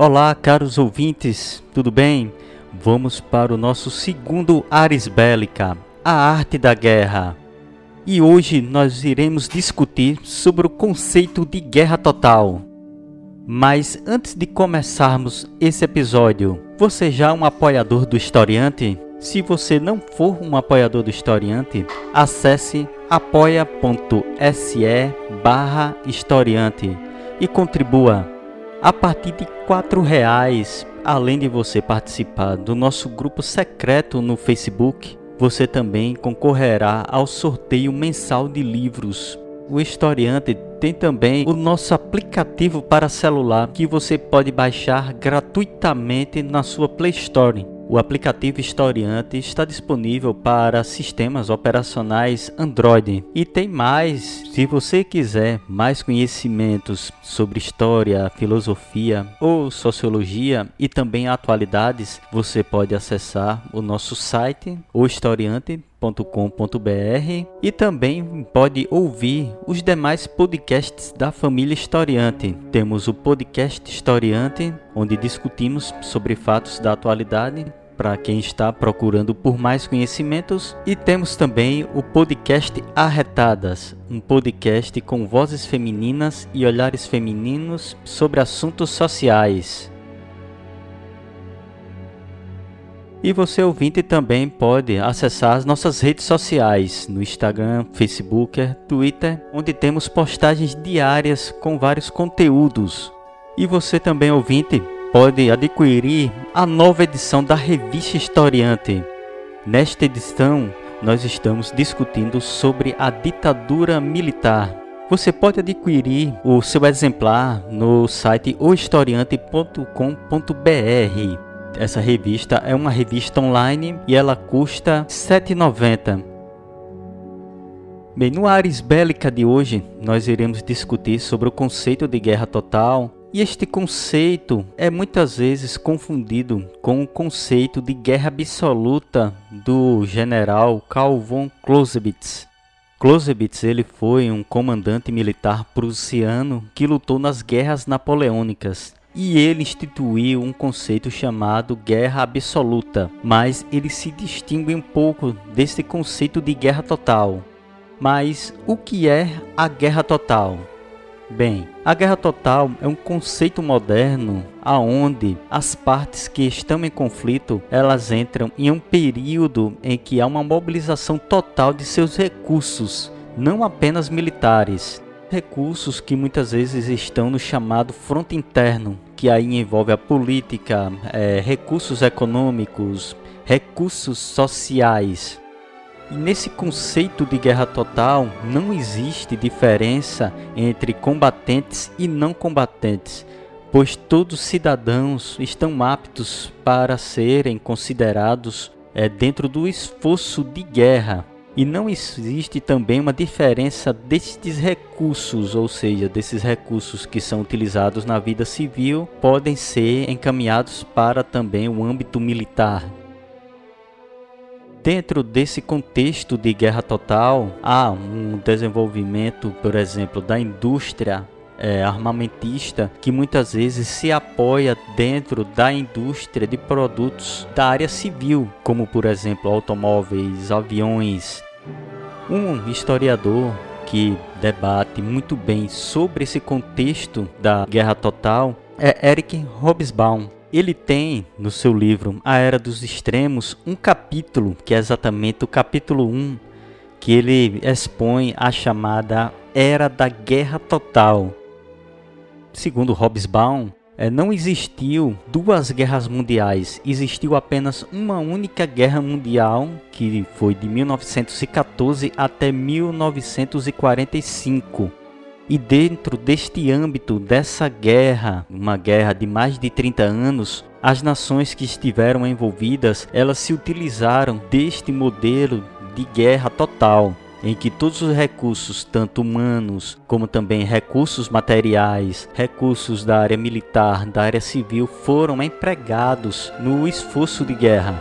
Olá, caros ouvintes, tudo bem? Vamos para o nosso segundo Ares Bélica, a arte da guerra. E hoje nós iremos discutir sobre o conceito de guerra total. Mas antes de começarmos esse episódio, você já é um apoiador do Historiante? Se você não for um apoiador do Historiante, acesse apoia.se barra historiante e contribua a partir de R$ reais, além de você participar do nosso grupo secreto no Facebook, você também concorrerá ao sorteio mensal de livros. O historiante tem também o nosso aplicativo para celular que você pode baixar gratuitamente na sua Play Store. O aplicativo Historiante está disponível para sistemas operacionais Android. E tem mais, se você quiser mais conhecimentos sobre história, filosofia ou sociologia e também atualidades, você pode acessar o nosso site, o historiante com.br e também pode ouvir os demais podcasts da família Historiante. Temos o podcast Historiante, onde discutimos sobre fatos da atualidade para quem está procurando por mais conhecimentos, e temos também o podcast Arretadas, um podcast com vozes femininas e olhares femininos sobre assuntos sociais. E você ouvinte também pode acessar as nossas redes sociais no Instagram, Facebook, Twitter, onde temos postagens diárias com vários conteúdos. E você também ouvinte pode adquirir a nova edição da revista Historiante. Nesta edição, nós estamos discutindo sobre a ditadura militar. Você pode adquirir o seu exemplar no site ohistoriante.com.br. Essa revista é uma revista online e ela custa R$ 7,90. Bem, no Ares Bélica de hoje, nós iremos discutir sobre o conceito de guerra total, e este conceito é muitas vezes confundido com o conceito de guerra absoluta do general Karl von Clausewitz. Clausewitz ele foi um comandante militar prussiano que lutou nas guerras napoleônicas e ele instituiu um conceito chamado guerra absoluta, mas ele se distingue um pouco desse conceito de guerra total. Mas o que é a guerra total? Bem, a guerra total é um conceito moderno aonde as partes que estão em conflito, elas entram em um período em que há uma mobilização total de seus recursos, não apenas militares, recursos que muitas vezes estão no chamado fronte interno, que aí envolve a política, é, recursos econômicos, recursos sociais. E nesse conceito de guerra total não existe diferença entre combatentes e não combatentes, pois todos os cidadãos estão aptos para serem considerados é, dentro do esforço de guerra. E não existe também uma diferença destes recursos, ou seja, desses recursos que são utilizados na vida civil, podem ser encaminhados para também o âmbito militar. Dentro desse contexto de guerra total, há um desenvolvimento, por exemplo, da indústria é, armamentista que muitas vezes se apoia dentro da indústria de produtos da área civil, como por exemplo automóveis, aviões, um historiador que debate muito bem sobre esse contexto da guerra total é Eric Hobsbawm. Ele tem no seu livro A Era dos Extremos um capítulo, que é exatamente o capítulo 1, que ele expõe a chamada Era da Guerra Total. Segundo Hobsbawm, é, não existiu duas guerras mundiais, existiu apenas uma única guerra mundial, que foi de 1914 até 1945. E dentro deste âmbito dessa guerra, uma guerra de mais de 30 anos, as nações que estiveram envolvidas, elas se utilizaram deste modelo de guerra total, em que todos os recursos, tanto humanos como também recursos materiais, recursos da área militar, da área civil, foram empregados no esforço de guerra.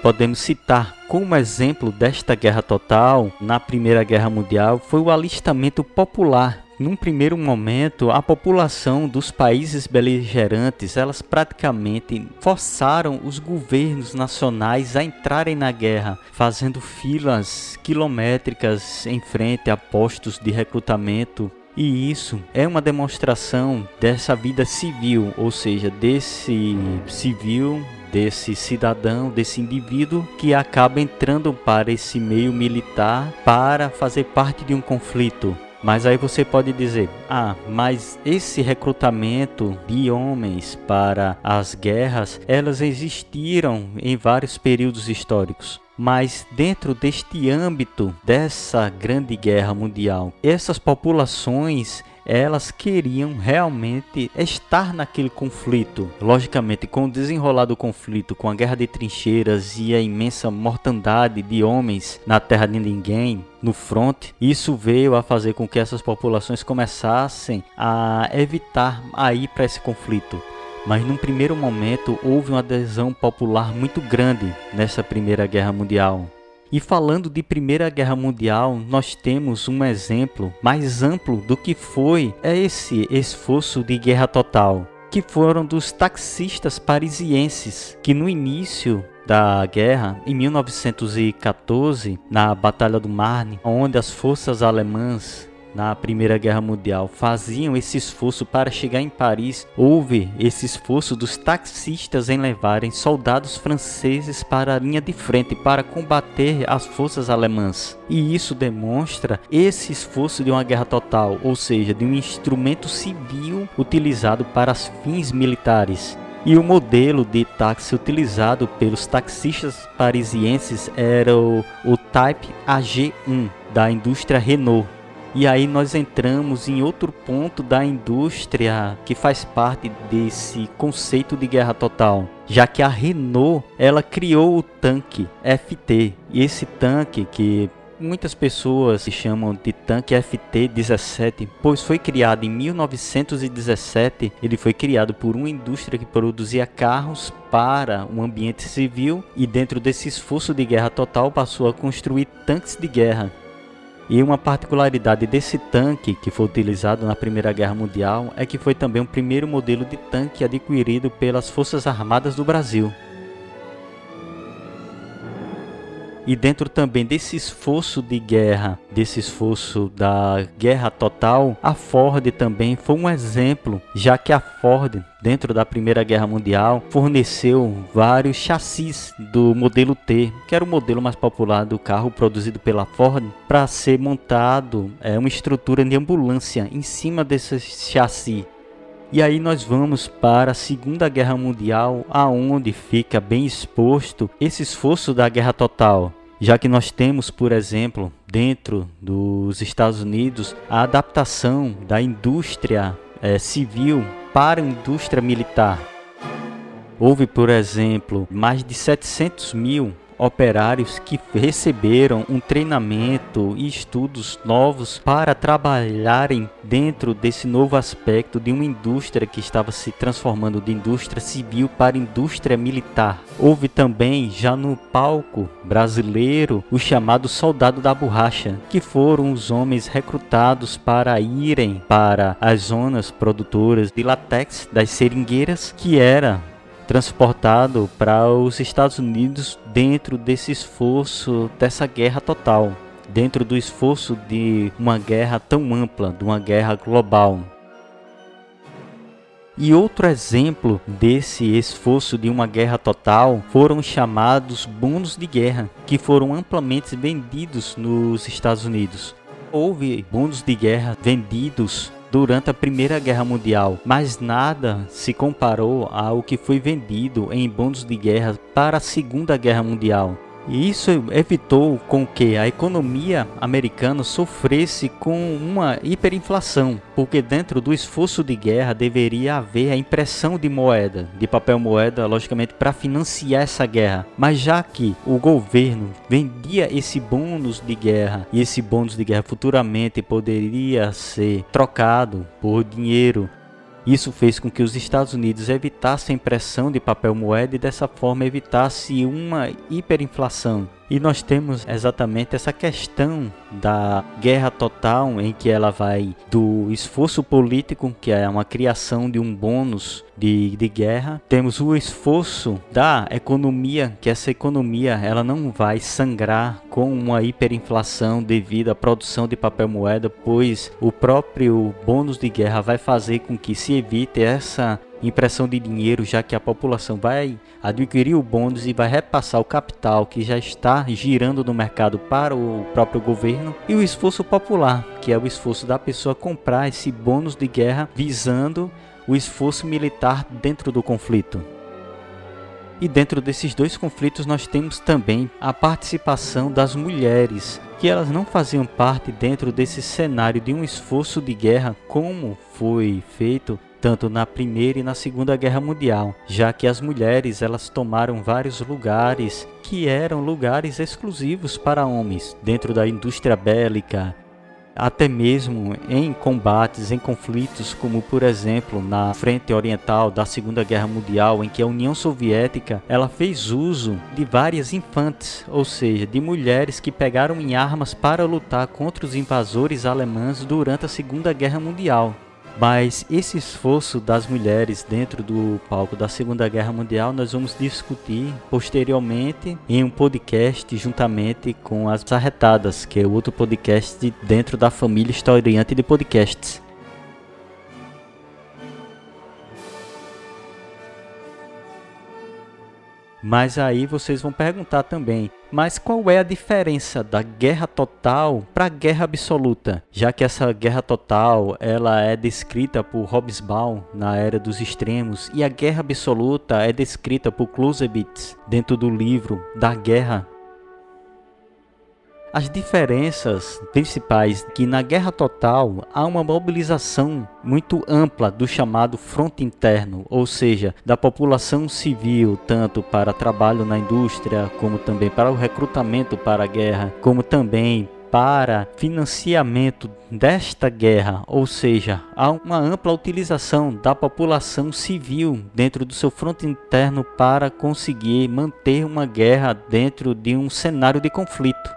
Podemos citar como exemplo desta guerra total na Primeira Guerra Mundial foi o alistamento popular. Num primeiro momento, a população dos países beligerantes, elas praticamente forçaram os governos nacionais a entrarem na guerra, fazendo filas quilométricas em frente a postos de recrutamento. E isso é uma demonstração dessa vida civil, ou seja, desse civil, desse cidadão, desse indivíduo que acaba entrando para esse meio militar para fazer parte de um conflito. Mas aí você pode dizer: ah, mas esse recrutamento de homens para as guerras, elas existiram em vários períodos históricos. Mas dentro deste âmbito dessa grande guerra mundial, essas populações elas queriam realmente estar naquele conflito. Logicamente, com o desenrolar do conflito, com a guerra de trincheiras e a imensa mortandade de homens na terra de ninguém, no front, isso veio a fazer com que essas populações começassem a evitar a ir para esse conflito. Mas num primeiro momento houve uma adesão popular muito grande nessa Primeira Guerra Mundial. E falando de Primeira Guerra Mundial, nós temos um exemplo mais amplo do que foi esse esforço de guerra total, que foram dos taxistas parisienses, que no início da guerra, em 1914, na Batalha do Marne, onde as forças alemãs na Primeira Guerra Mundial faziam esse esforço para chegar em Paris, houve esse esforço dos taxistas em levarem soldados franceses para a linha de frente para combater as forças alemãs. E isso demonstra esse esforço de uma guerra total, ou seja, de um instrumento civil utilizado para fins militares. E o modelo de táxi utilizado pelos taxistas parisienses era o, o Type AG1 da indústria Renault. E aí nós entramos em outro ponto da indústria que faz parte desse conceito de guerra total, já que a Renault, ela criou o tanque FT. E esse tanque que Muitas pessoas chamam de tanque FT-17, pois foi criado em 1917. Ele foi criado por uma indústria que produzia carros para um ambiente civil e dentro desse esforço de guerra total passou a construir tanques de guerra e uma particularidade desse tanque que foi utilizado na Primeira Guerra Mundial é que foi também o primeiro modelo de tanque adquirido pelas Forças Armadas do Brasil. E dentro também desse esforço de guerra, desse esforço da guerra total, a Ford também foi um exemplo, já que a Ford, dentro da Primeira Guerra Mundial, forneceu vários chassis do modelo T, que era o modelo mais popular do carro produzido pela Ford, para ser montado é, uma estrutura de ambulância em cima desse chassi. E aí nós vamos para a Segunda Guerra Mundial, aonde fica bem exposto esse esforço da guerra total. Já que nós temos, por exemplo, dentro dos Estados Unidos, a adaptação da indústria é, civil para a indústria militar. Houve, por exemplo, mais de 700 mil operários que receberam um treinamento e estudos novos para trabalharem dentro desse novo aspecto de uma indústria que estava se transformando de indústria civil para indústria militar. Houve também, já no palco brasileiro, o chamado soldado da borracha, que foram os homens recrutados para irem para as zonas produtoras de latex das seringueiras, que era transportado para os Estados Unidos dentro desse esforço dessa guerra total, dentro do esforço de uma guerra tão ampla, de uma guerra global. E outro exemplo desse esforço de uma guerra total foram os chamados bônus de guerra, que foram amplamente vendidos nos Estados Unidos. Houve bônus de guerra vendidos durante a Primeira Guerra Mundial, mas nada se comparou ao que foi vendido em bônus de guerra para a Segunda Guerra Mundial. E isso evitou com que a economia americana sofresse com uma hiperinflação, porque dentro do esforço de guerra deveria haver a impressão de moeda, de papel moeda, logicamente para financiar essa guerra. Mas já que o governo vendia esse bônus de guerra e esse bônus de guerra futuramente poderia ser trocado por dinheiro isso fez com que os Estados Unidos evitassem a impressão de papel moeda e dessa forma evitasse uma hiperinflação. E nós temos exatamente essa questão da guerra total, em que ela vai do esforço político, que é uma criação de um bônus de, de guerra. Temos o esforço da economia, que essa economia ela não vai sangrar com uma hiperinflação devido à produção de papel moeda, pois o próprio bônus de guerra vai fazer com que se evite essa impressão de dinheiro, já que a população vai adquirir o bônus e vai repassar o capital que já está girando no mercado para o próprio governo, e o esforço popular, que é o esforço da pessoa comprar esse bônus de guerra visando o esforço militar dentro do conflito. E dentro desses dois conflitos nós temos também a participação das mulheres, que elas não faziam parte dentro desse cenário de um esforço de guerra como foi feito tanto na Primeira e na Segunda Guerra Mundial, já que as mulheres elas tomaram vários lugares que eram lugares exclusivos para homens dentro da indústria bélica, até mesmo em combates, em conflitos, como por exemplo na frente oriental da Segunda Guerra Mundial, em que a União Soviética ela fez uso de várias infantes, ou seja, de mulheres que pegaram em armas para lutar contra os invasores alemães durante a Segunda Guerra Mundial. Mas esse esforço das mulheres dentro do palco da Segunda Guerra Mundial nós vamos discutir posteriormente em um podcast juntamente com as Arretadas, que é outro podcast dentro da família historiante de podcasts. Mas aí vocês vão perguntar também, mas qual é a diferença da guerra total para a guerra absoluta? Já que essa guerra total, ela é descrita por Hobsbawm na Era dos Extremos e a guerra absoluta é descrita por Clausewitz dentro do livro Da Guerra as diferenças principais que na guerra total há uma mobilização muito ampla do chamado fronte interno, ou seja, da população civil, tanto para trabalho na indústria, como também para o recrutamento para a guerra, como também para financiamento desta guerra, ou seja, há uma ampla utilização da população civil dentro do seu fronte interno para conseguir manter uma guerra dentro de um cenário de conflito.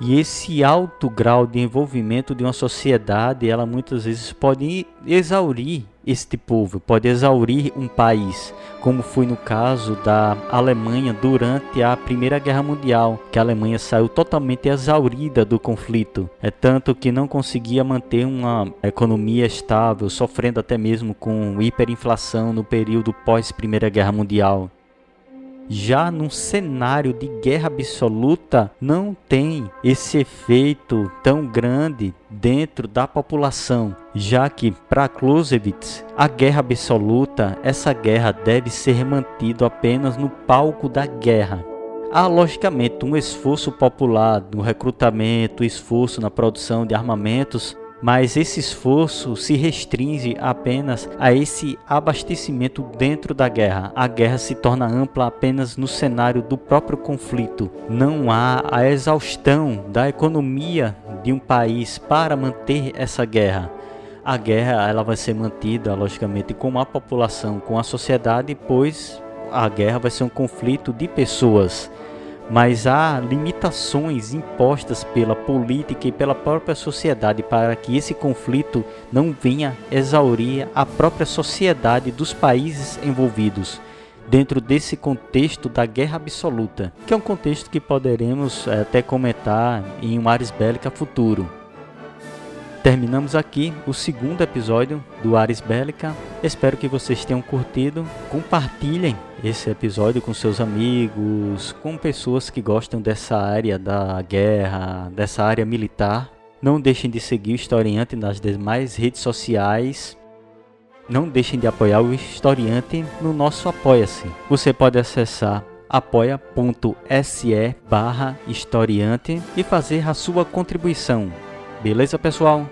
E esse alto grau de envolvimento de uma sociedade, ela muitas vezes pode exaurir este povo, pode exaurir um país, como foi no caso da Alemanha durante a Primeira Guerra Mundial, que a Alemanha saiu totalmente exaurida do conflito, é tanto que não conseguia manter uma economia estável, sofrendo até mesmo com hiperinflação no período pós Primeira Guerra Mundial já num cenário de guerra absoluta, não tem esse efeito tão grande dentro da população, já que para Clausewitz, a guerra absoluta, essa guerra deve ser mantida apenas no palco da guerra. Há logicamente um esforço popular no recrutamento, esforço na produção de armamentos, mas esse esforço se restringe apenas a esse abastecimento dentro da guerra. A guerra se torna ampla apenas no cenário do próprio conflito. Não há a exaustão da economia de um país para manter essa guerra. A guerra ela vai ser mantida, logicamente, com a população, com a sociedade, pois a guerra vai ser um conflito de pessoas mas há limitações impostas pela política e pela própria sociedade para que esse conflito não venha exaurir a própria sociedade dos países envolvidos. Dentro desse contexto da guerra absoluta, que é um contexto que poderemos eh, até comentar em um Ares Bélica futuro. Terminamos aqui o segundo episódio do Ares Bélica. Espero que vocês tenham curtido. Compartilhem esse episódio com seus amigos, com pessoas que gostam dessa área da guerra, dessa área militar. Não deixem de seguir o Historiante nas demais redes sociais. Não deixem de apoiar o Historiante no nosso Apoia-se. Você pode acessar apoia.se barra historiante e fazer a sua contribuição. Beleza, pessoal?